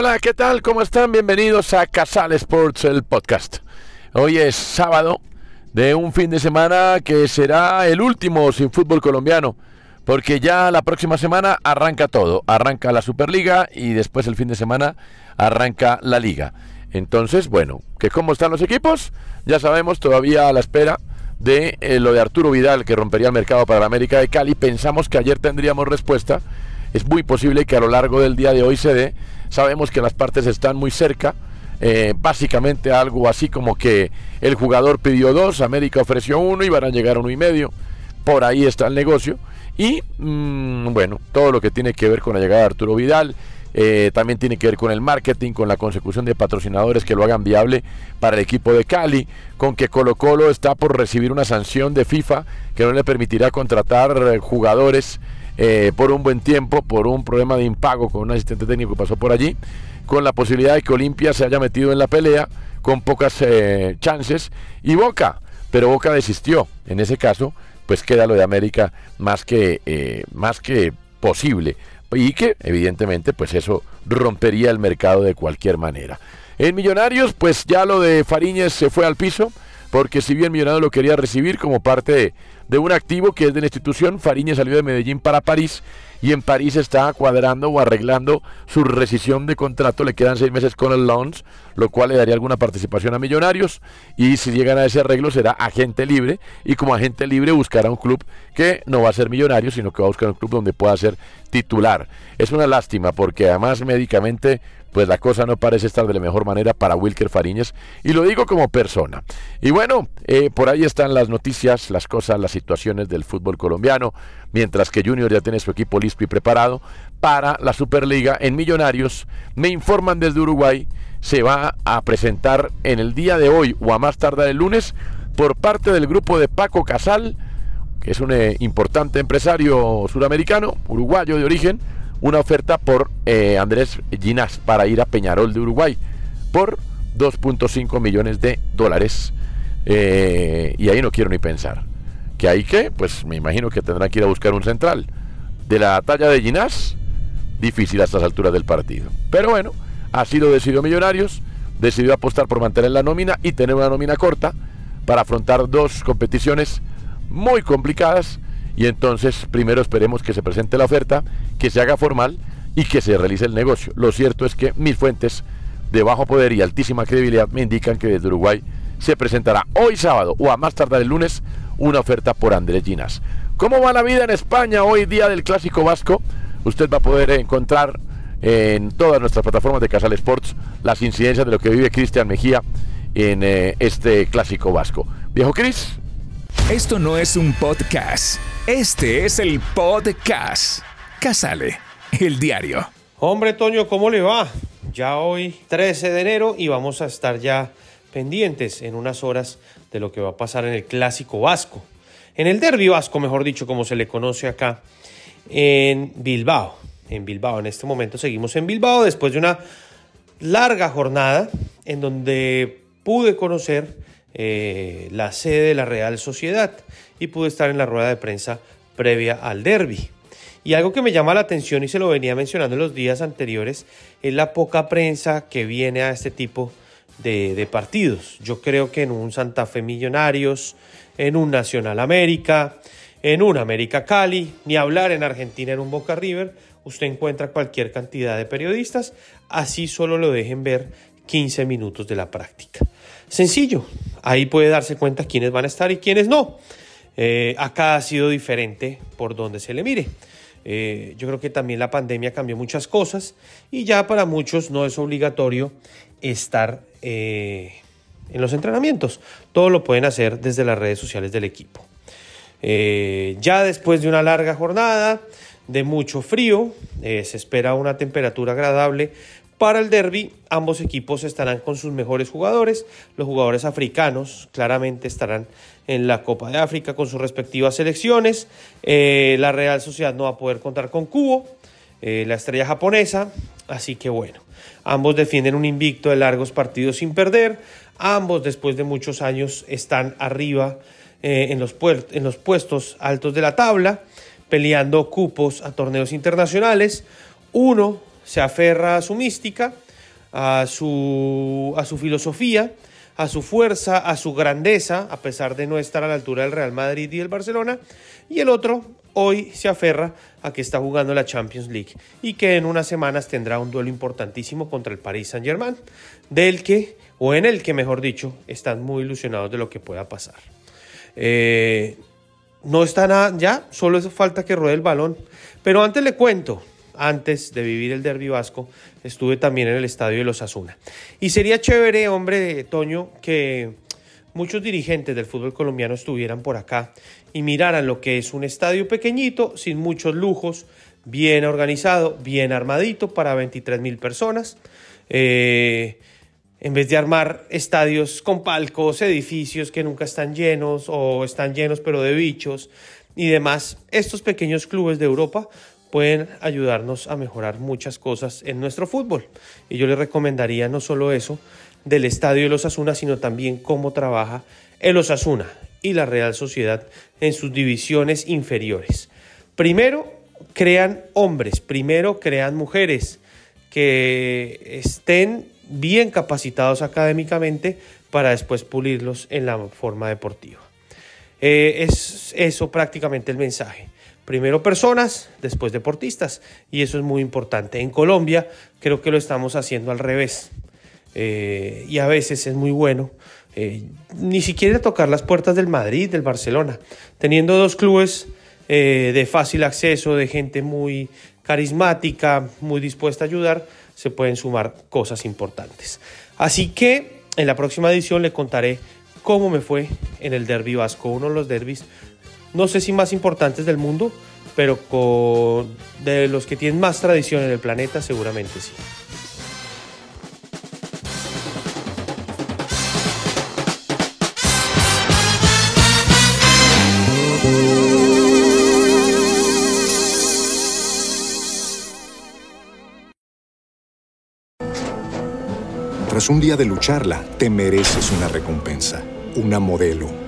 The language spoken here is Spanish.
Hola, ¿qué tal? ¿Cómo están? Bienvenidos a Casal Sports, el podcast. Hoy es sábado de un fin de semana que será el último sin fútbol colombiano, porque ya la próxima semana arranca todo. Arranca la Superliga y después el fin de semana arranca la Liga. Entonces, bueno, ¿que ¿cómo están los equipos? Ya sabemos, todavía a la espera de eh, lo de Arturo Vidal, que rompería el mercado para la América de Cali. Pensamos que ayer tendríamos respuesta. Es muy posible que a lo largo del día de hoy se dé. Sabemos que las partes están muy cerca. Eh, básicamente algo así como que el jugador pidió dos, América ofreció uno y van a llegar a uno y medio. Por ahí está el negocio. Y mm, bueno, todo lo que tiene que ver con la llegada de Arturo Vidal. eh, también tiene que ver con el marketing, con la consecución de patrocinadores que lo hagan viable para el equipo de Cali, con que Colo Colo está por recibir una sanción de FIFA que no le permitirá contratar jugadores eh, por un buen tiempo, por un problema de impago con un asistente técnico que pasó por allí, con la posibilidad de que Olimpia se haya metido en la pelea con pocas eh, chances y Boca, pero Boca desistió. En ese caso, pues queda lo de América más que, eh, más que posible y que evidentemente pues eso rompería el mercado de cualquier manera. En Millonarios, pues ya lo de Fariñez se fue al piso, porque si bien Millonarios lo quería recibir como parte de, un activo que es de la institución, Fariñez salió de Medellín para París y en París está cuadrando o arreglando su rescisión de contrato, le quedan seis meses con el Lons, lo cual le daría alguna participación a Millonarios. Y si llegan a ese arreglo será agente libre. Y como agente libre buscará un club que no va a ser millonario, sino que va a buscar un club donde pueda ser titular. Es una lástima porque además médicamente pues la cosa no parece estar de la mejor manera para Wilker Fariñez y lo digo como persona. Y bueno, eh, por ahí están las noticias, las cosas, las situaciones del fútbol colombiano, mientras que Junior ya tiene su equipo listo y preparado para la Superliga en Millonarios. Me informan desde Uruguay, se va a presentar en el día de hoy o a más tardar el lunes por parte del grupo de Paco Casal, que es un eh, importante empresario suramericano, uruguayo de origen, una oferta por eh, Andrés Ginás para ir a Peñarol de Uruguay por 2.5 millones de dólares. Eh, y ahí no quiero ni pensar. ¿Que hay que? Pues me imagino que tendrán que ir a buscar un central. De la talla de Ginás, difícil a estas alturas del partido. Pero bueno, así lo decidió Millonarios. Decidió apostar por mantener la nómina y tener una nómina corta para afrontar dos competiciones muy complicadas y entonces primero esperemos que se presente la oferta, que se haga formal y que se realice el negocio. Lo cierto es que mis fuentes de bajo poder y altísima credibilidad me indican que desde Uruguay se presentará hoy sábado o a más tardar el lunes una oferta por Andrés Ginas. ¿Cómo va la vida en España hoy día del Clásico Vasco? Usted va a poder encontrar en todas nuestras plataformas de Casal Sports las incidencias de lo que vive Cristian Mejía en eh, este Clásico Vasco. Viejo Cris, Esto no es un podcast. Este es el podcast. Casale, el diario. Hombre, Toño, ¿cómo le va? ya hoy 13 de enero y vamos a estar ya pendientes en unas horas de lo que va a pasar en el clásico vasco, en el derbi vasco, mejor dicho, como se le conoce acá en Bilbao. En Bilbao, en este momento seguimos en Bilbao después de una larga jornada en donde pude conocer eh, la sede de la Real Sociedad y pude estar en la rueda de prensa previa al derby. Y algo que me llama la atención y se lo venía mencionando en los días anteriores es la poca prensa que viene a este tipo de, partidos. Yo creo que en un Santa Fe Millonarios, en un Nacional América, en un América Cali, ni hablar en Argentina en un Boca River, usted encuentra cualquier cantidad de periodistas, así solo lo dejen ver 15 minutos de la práctica. Sencillo, ahí puede darse cuenta quiénes van a estar y quiénes no. Eh, acá ha sido diferente por donde se le mire. Eh, yo creo que también la pandemia cambió muchas cosas y ya para muchos no es obligatorio estar eh, en los entrenamientos. Todo lo pueden hacer desde las redes sociales del equipo. ya después de una larga jornada, de mucho frío, se espera una temperatura agradable para el derby, ambos equipos estarán con sus mejores jugadores. Los jugadores africanos claramente estarán en la Copa de África con sus respectivas selecciones. Eh, la Real Sociedad no va a poder contar con Cubo, eh, la estrella japonesa. Así que bueno, ambos defienden un invicto de largos partidos sin perder. Ambos después de muchos años están arriba eh, en, los en los puestos altos de la tabla, peleando cupos a torneos internacionales. Uno se aferra a su mística, a su, a su filosofía, a su fuerza, a su grandeza, a pesar de no estar a la altura del Real Madrid y del Barcelona, y el otro hoy se aferra a que está jugando la Champions League y que en unas semanas tendrá un duelo importantísimo contra el Paris Saint-Germain, del que, o en el que mejor dicho, están muy ilusionados de lo que pueda pasar. Eh, no está nada, ya, solo falta que ruede el balón. Pero antes le cuento, antes de vivir el derbi vasco, estuve también en el estadio de los Asuna. Y sería chévere, hombre, Toño, que muchos dirigentes del fútbol colombiano estuvieran por acá y miraran lo que es un estadio pequeñito, sin muchos lujos, bien organizado, bien armadito para 23 mil personas. Eh, en vez de armar estadios con palcos, edificios que nunca están llenos o están llenos pero de bichos y demás, estos pequeños clubes de Europa pueden ayudarnos a mejorar muchas cosas en nuestro fútbol. Y yo les recomendaría no solo eso del estadio de los Asuna, sino también cómo trabaja el Osasuna y la Real Sociedad en sus divisiones inferiores. Primero, crean hombres, primero crean mujeres que estén bien capacitados académicamente para después pulirlos en la forma deportiva. Eh, es eso prácticamente el mensaje. Primero personas, después deportistas. Y eso es muy importante. En Colombia creo que lo estamos haciendo al revés. Eh, y a veces es muy bueno eh, ni siquiera tocar las puertas del Madrid, del Barcelona. Teniendo dos clubes eh, de fácil acceso, de gente muy carismática, muy dispuesta a ayudar, se pueden sumar cosas importantes. Así que en la próxima edición le contaré cómo me fue en el Derby Vasco, uno de los derbis no sé si más importantes del mundo, pero de los que tienen más tradición en el planeta seguramente sí. Tras un día de lucharla, te mereces una recompensa, una modelo